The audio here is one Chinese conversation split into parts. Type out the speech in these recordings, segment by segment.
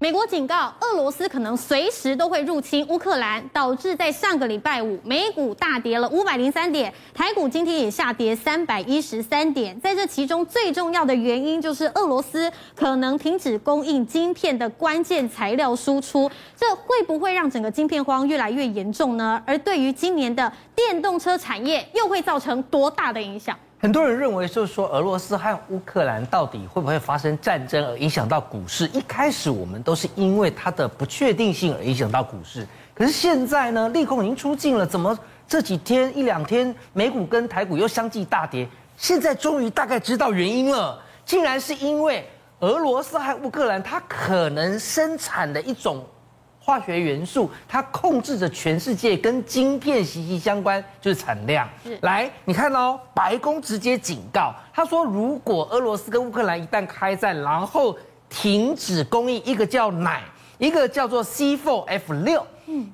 美国警告，俄罗斯可能随时都会入侵乌克兰，导致在上个礼拜五美股大跌了五百零三点，台股今天也下跌三百一十三点。在这其中最重要的原因就是俄罗斯可能停止供应晶片的关键材料输出，这会不会让整个晶片荒越来越严重呢？而对于今年的电动车产业，又会造成多大的影响？很多人认为，就是说，俄罗斯和乌克兰到底会不会发生战争，而影响到股市？一开始我们都是因为它的不确定性而影响到股市。可是现在呢，利空已经出尽了，怎么这几天一两天美股跟台股又相继大跌？现在终于大概知道原因了，竟然是因为俄罗斯和乌克兰它可能生产的一种。化学元素，它控制着全世界，跟晶片息息相关，就是产量。是来，你看哦，白宫直接警告，他说，如果俄罗斯跟乌克兰一旦开战，然后停止供应，一个叫奶，一个叫做 C4F6，嗯，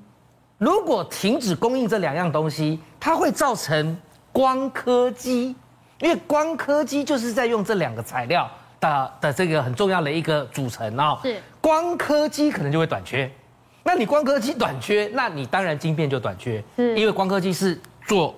如果停止供应这两样东西，它会造成光刻机，因为光刻机就是在用这两个材料的的这个很重要的一个组成哦，是光刻机可能就会短缺。那你光刻机短缺，那你当然晶片就短缺，是，因为光刻机是做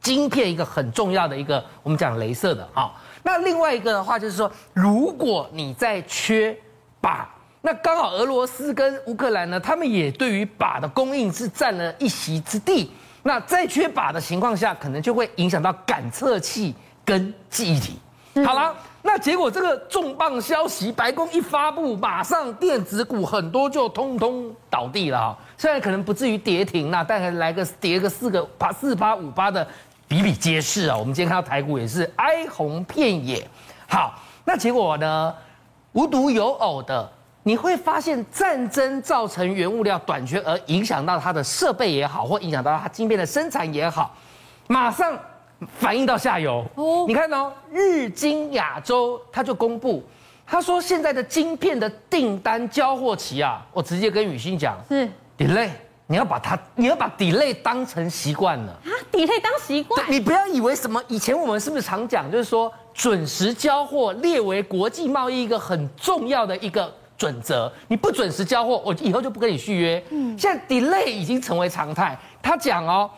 晶片一个很重要的一个，我们讲镭射的啊。那另外一个的话就是说，如果你在缺靶，那刚好俄罗斯跟乌克兰呢，他们也对于靶的供应是占了一席之地。那在缺靶的情况下，可能就会影响到感测器跟记忆体。好了。那结果这个重磅消息，白宫一发布，马上电子股很多就通通倒地了哈。虽然可能不至于跌停那，但还来个跌个四个八四八五八的比比皆是啊。我们今天看到台股也是哀鸿遍野。好，那结果呢，无独有偶的，你会发现战争造成原物料短缺，而影响到它的设备也好，或影响到它晶片的生产也好，马上。反映到下游。哦，你看哦，日经亚洲他就公布，他说现在的晶片的订单交货期啊，我直接跟雨欣讲是。delay，你要把它，你要把 delay 当成习惯了。啊，delay 当习惯，你不要以为什么，以前我们是不是常讲，就是说准时交货列为国际贸易一个很重要的一个准则，你不准时交货，我以后就不跟你续约。嗯，现在 delay 已经成为常态，他讲哦。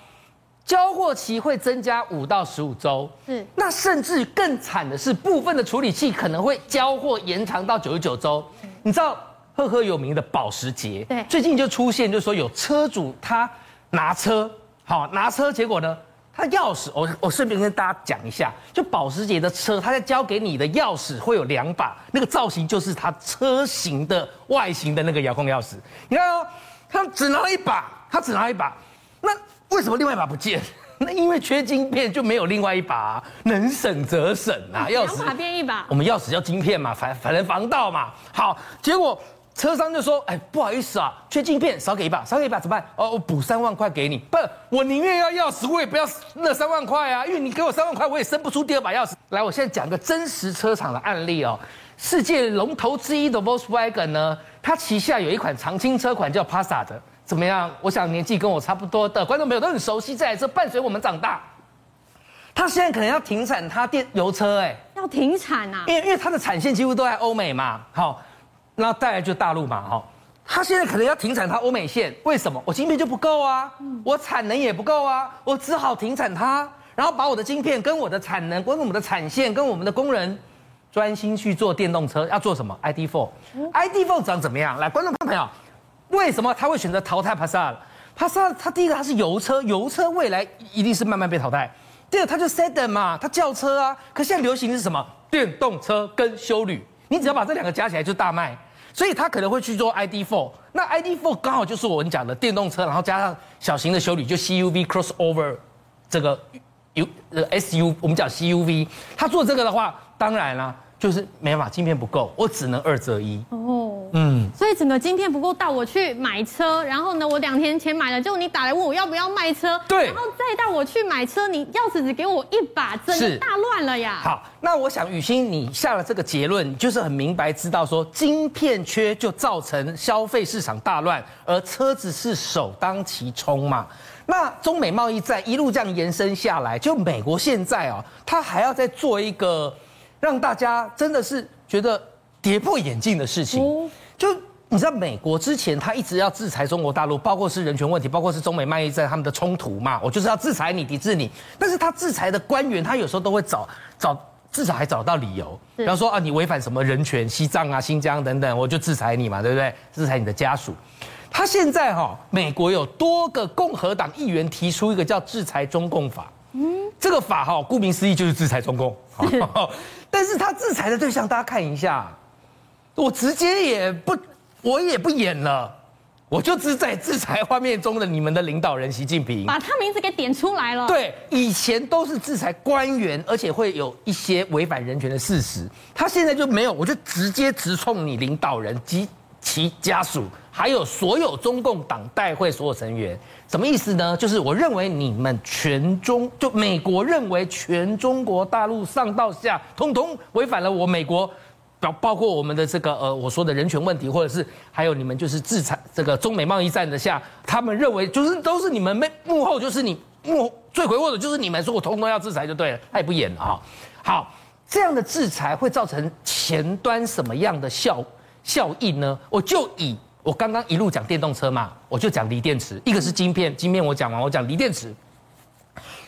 交货期会增加五到十五周，是那甚至更惨的是，部分的处理器可能会交货延长到九十九周。你知道赫赫有名的保时捷，对，最近就出现，就是说有车主他拿车，好拿车，结果呢，他钥匙，我我顺便跟大家讲一下，就保时捷的车，他在交给你的钥匙会有两把，那个造型就是它车型的外形的那个遥控钥匙。你看哦，他只拿了一把，他只拿了一把，那。为什么另外一把不见？那因为缺晶片就没有另外一把，啊，能省则省啊。钥匙两把变一把，我们钥匙叫晶片嘛，反反正防盗嘛。好，结果车商就说：“哎，不好意思啊，缺晶片，少给一把，少给一把怎么办？哦，我补三万块给你。不，我宁愿要钥匙，我也不要那三万块啊，因为你给我三万块，我也生不出第二把钥匙。来，我现在讲个真实车厂的案例哦。世界龙头之一的 Volkswagen 呢，它旗下有一款常青车款叫 Passat 的。怎么样？我想年纪跟我差不多的观众朋友都很熟悉，这台车伴随我们长大。他现在可能要停产，他电油车哎，要停产啊？因为因为它的产线几乎都在欧美嘛，好，那再来就大陆嘛，哈，他现在可能要停产它欧美线，为什么？我晶片就不够啊，我产能也不够啊，我只好停产它，然后把我的晶片跟我的产能、跟我们的产线、跟我们的工人专心去做电动车，要做什么？ID Four，ID Four 长怎么样？来，观众朋友。为什么他会选择淘汰帕萨？帕萨他，第一个它是油车，油车未来一定是慢慢被淘汰。第二，它就 sedan 嘛，它轿车啊。可现在流行的是什么？电动车跟休旅，你只要把这两个加起来就大卖。所以它可能会去做 ID.4。那 ID.4 刚好就是我们讲的电动车，然后加上小型的休旅，就 CUV crossover 这个 U 呃 SU，我们讲 CUV。它做这个的话，当然啦。就是没办法，晶片不够，我只能二择一。哦，嗯，所以整个晶片不够到我去买车，然后呢，我两天前买了，就你打来问我要不要卖车，对，然后再到我去买车，你钥匙只给我一把，真的大乱了呀。好，那我想雨欣你下了这个结论，就是很明白知道说晶片缺就造成消费市场大乱，而车子是首当其冲嘛。那中美贸易战一路这样延伸下来，就美国现在啊，他还要再做一个。让大家真的是觉得跌破眼镜的事情，就你知道美国之前他一直要制裁中国大陆，包括是人权问题，包括是中美贸易战他们的冲突嘛，我就是要制裁你，抵制你。但是他制裁的官员，他有时候都会找找，至少还找到理由，比方说啊，你违反什么人权，西藏啊、新疆等等，我就制裁你嘛，对不对？制裁你的家属。他现在哈，美国有多个共和党议员提出一个叫制裁中共法，嗯，这个法哈，顾名思义就是制裁中共。但是他制裁的对象，大家看一下，我直接也不，我也不演了，我就只在制裁画面中的你们的领导人习近平，把他名字给点出来了。对，以前都是制裁官员，而且会有一些违反人权的事实，他现在就没有，我就直接直冲你领导人及其家属。还有所有中共党代会所有成员，什么意思呢？就是我认为你们全中，就美国认为全中国大陆上到下，通通违反了我美国，包包括我们的这个呃我说的人权问题，或者是还有你们就是制裁这个中美贸易战的下，他们认为就是都是你们幕幕后就是你幕后罪魁祸首就是你们，说我通通要制裁就对了，他也不演了啊。好，这样的制裁会造成前端什么样的效效应呢？我就以。我刚刚一路讲电动车嘛，我就讲锂电池，一个是晶片，晶片我讲完，我讲锂电池。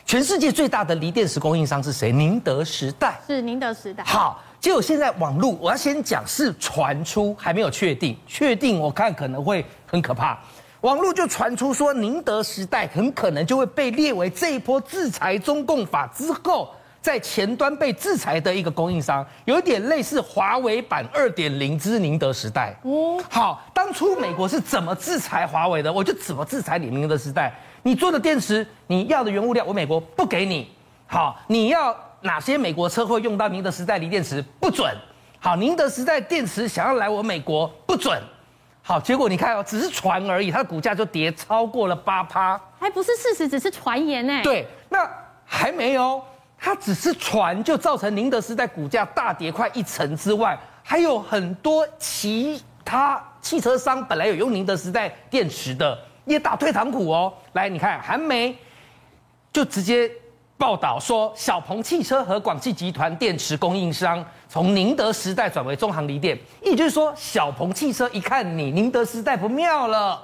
全世界最大的锂电池供应商是谁？宁德时代。是宁德时代。好，结果现在网络，我要先讲是传出，还没有确定，确定我看可能会很可怕。网络就传出说，宁德时代很可能就会被列为这一波制裁中共法之后。在前端被制裁的一个供应商，有一点类似华为版二点零之宁德时代。哦，好，当初美国是怎么制裁华为的？我就怎么制裁你宁德时代。你做的电池，你要的原物料，我美国不给你。好，你要哪些美国车会用到宁德时代锂电池？不准。好，宁德时代电池想要来我美国，不准。好，结果你看哦，只是传而已，它的股价就跌超过了八趴，还不是事实，只是传言呢。对，那还没有。它只是传，就造成宁德时代股价大跌快一成之外，还有很多其他汽车商本来有用宁德时代电池的，也打退堂鼓哦。来，你看韩媒就直接报道说，小鹏汽车和广汽集团电池供应商从宁德时代转为中航锂电，也就是说，小鹏汽车一看你宁德时代不妙了，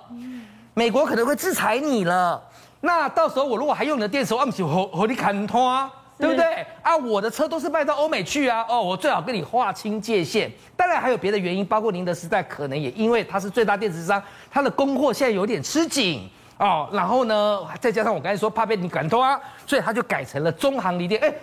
美国可能会制裁你了。那到时候我如果还用你的电池，我不是和和你砍拖？对不对啊？我的车都是卖到欧美去啊！哦，我最好跟你划清界限。当然还有别的原因，包括宁德时代可能也因为它是最大电池商，它的供货现在有点吃紧哦。然后呢，再加上我刚才说怕被你赶脱啊，所以他就改成了中航锂电。哎，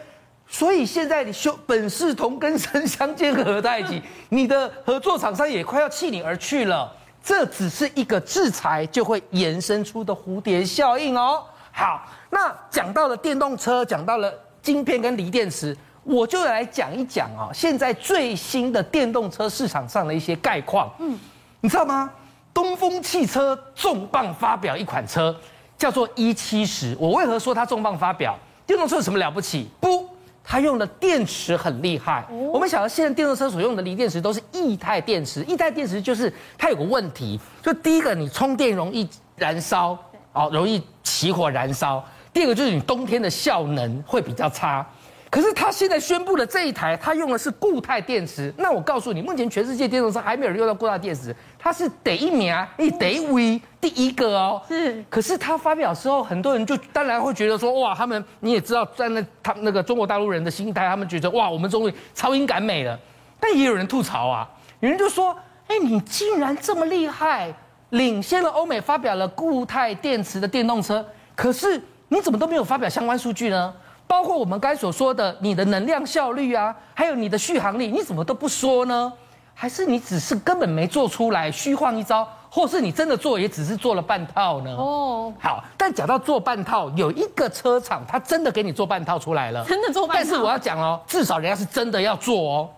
所以现在你修本是同根生，相煎何太急，你的合作厂商也快要弃你而去了。这只是一个制裁就会延伸出的蝴蝶效应哦。好，那讲到了电动车，讲到了。晶片跟锂电池，我就来讲一讲啊，现在最新的电动车市场上的一些概况。嗯，你知道吗？东风汽车重磅发表一款车，叫做 E 七十。我为何说它重磅发表？电动车有什么了不起？不，它用的电池很厉害。我们晓得现在电动车所用的锂电池都是液态电池，液态电池就是它有个问题，就第一个你充电容易燃烧，哦，容易起火燃烧。第二个就是你冬天的效能会比较差，可是他现在宣布的这一台，它用的是固态电池。那我告诉你，目前全世界电动车还没有人用到固态电池，它是第一名，你第一位第一个哦。是。可是他发表的时候，很多人就当然会觉得说，哇，他们你也知道，在那他那个中国大陆人的心态，他们觉得哇，我们终于超英赶美了。但也有人吐槽啊，有人就说，哎，你竟然这么厉害，领先了欧美发表了固态电池的电动车，可是。你怎么都没有发表相关数据呢？包括我们刚才所说的你的能量效率啊，还有你的续航力，你怎么都不说呢？还是你只是根本没做出来，虚晃一招，或是你真的做也只是做了半套呢？哦，好，但讲到做半套，有一个车厂他真的给你做半套出来了，真的做半套。但是我要讲哦，至少人家是真的要做哦。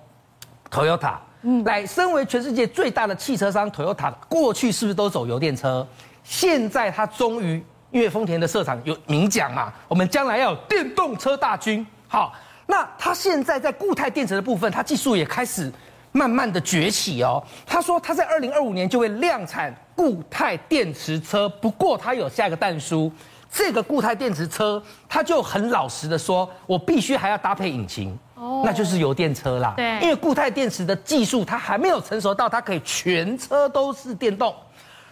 Toyota，嗯，来，身为全世界最大的汽车商，Toyota 过去是不是都走油电车？现在他终于。因为丰田的社长有明讲嘛，我们将来要有电动车大军。好，那他现在在固态电池的部分，他技术也开始慢慢的崛起哦。他说他在二零二五年就会量产固态电池车，不过他有下一个蛋书，这个固态电池车，他就很老实的说，我必须还要搭配引擎，哦，那就是油电车啦。对，因为固态电池的技术它还没有成熟到它可以全车都是电动。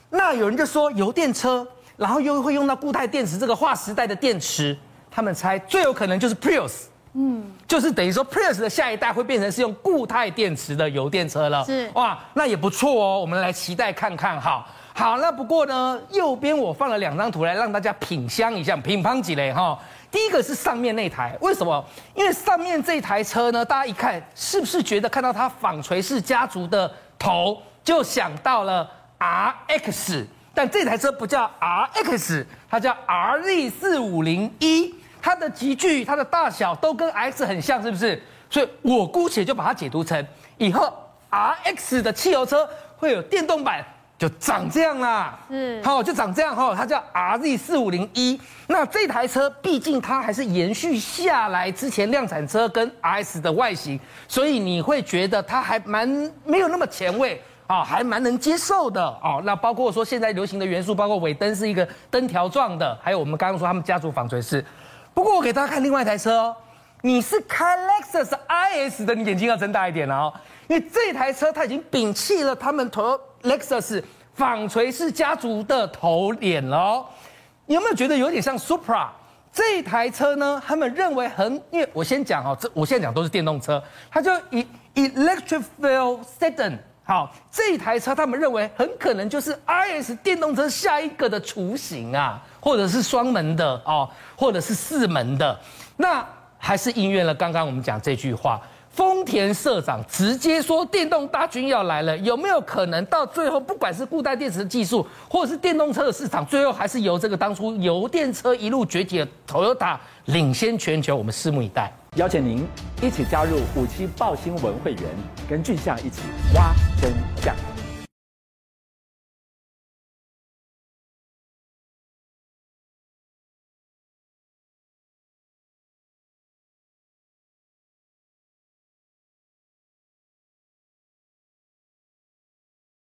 那有人就说油电车，然后又会用到固态电池这个划时代的电池，他们猜最有可能就是 Prius，嗯，就是等于说 Prius 的下一代会变成是用固态电池的油电车了。是哇，那也不错哦，我们来期待看看哈。好，那不过呢，右边我放了两张图来让大家品香一下，品乓几嘞哈。第一个是上面那台，为什么？因为上面这台车呢，大家一看是不是觉得看到它纺锤式家族的头，就想到了 RX？但这台车不叫 RX，它叫 RZ 四五零一，它的级距、它的大小都跟 X 很像，是不是？所以我姑且就把它解读成以后 RX 的汽油车会有电动版。就长这样啦，嗯，好，就长这样哈，它叫 RZ 四五零一。那这台车毕竟它还是延续下来之前量产车跟 RS 的外形，所以你会觉得它还蛮没有那么前卫啊，还蛮能接受的哦。那包括说现在流行的元素，包括尾灯是一个灯条状的，还有我们刚刚说他们家族纺锤式。不过我给大家看另外一台车哦，你是开 Lexus IS 的，你眼睛要睁大一点了哦，因为这台车它已经摒弃了他们头。Lexus 纺锤式家族的头脸了哦，你有没有觉得有点像 Supra 这台车呢？他们认为很，因为我先讲哦，这我现在讲都是电动车，它就以 Electrified Sedan。好，这台车他们认为很可能就是 IS 电动车下一个的雏形啊，或者是双门的哦，或者是四门的，那还是应验了刚刚我们讲这句话。丰田社长直接说电动大军要来了，有没有可能到最后，不管是固态电池的技术，或者是电动车的市场，最后还是由这个当初油电车一路崛起的 Toyota 领先全球？我们拭目以待。邀请您一起加入五七报新闻会员，跟俊相一起挖真相。